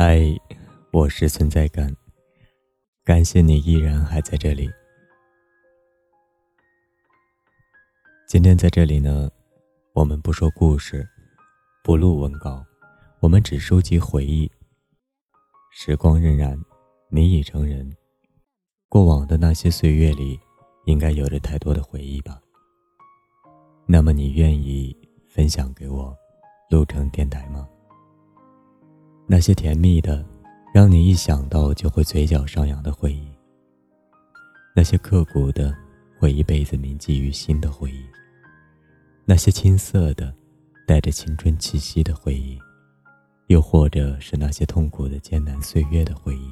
嗨，我是存在感。感谢你依然还在这里。今天在这里呢，我们不说故事，不录文稿，我们只收集回忆。时光荏苒，你已成人，过往的那些岁月里，应该有着太多的回忆吧？那么你愿意分享给我，录成电台吗？那些甜蜜的，让你一想到就会嘴角上扬的回忆；那些刻骨的，会一辈子铭记于心的回忆；那些青涩的，带着青春气息的回忆；又或者是那些痛苦的艰难岁月的回忆。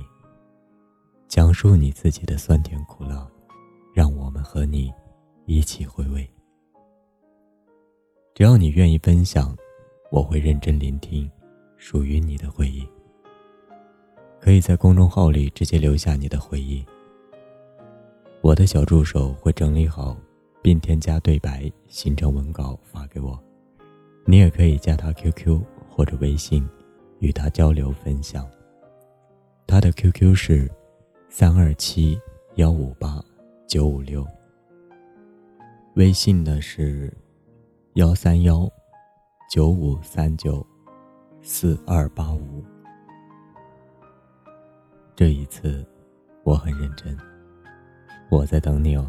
讲述你自己的酸甜苦辣，让我们和你一起回味。只要你愿意分享，我会认真聆听。属于你的回忆，可以在公众号里直接留下你的回忆。我的小助手会整理好，并添加对白，形成文稿发给我。你也可以加他 QQ 或者微信，与他交流分享。他的 QQ 是三二七幺五八九五六，微信呢是幺三幺九五三九。四二八五，这一次我很认真，我在等你哦。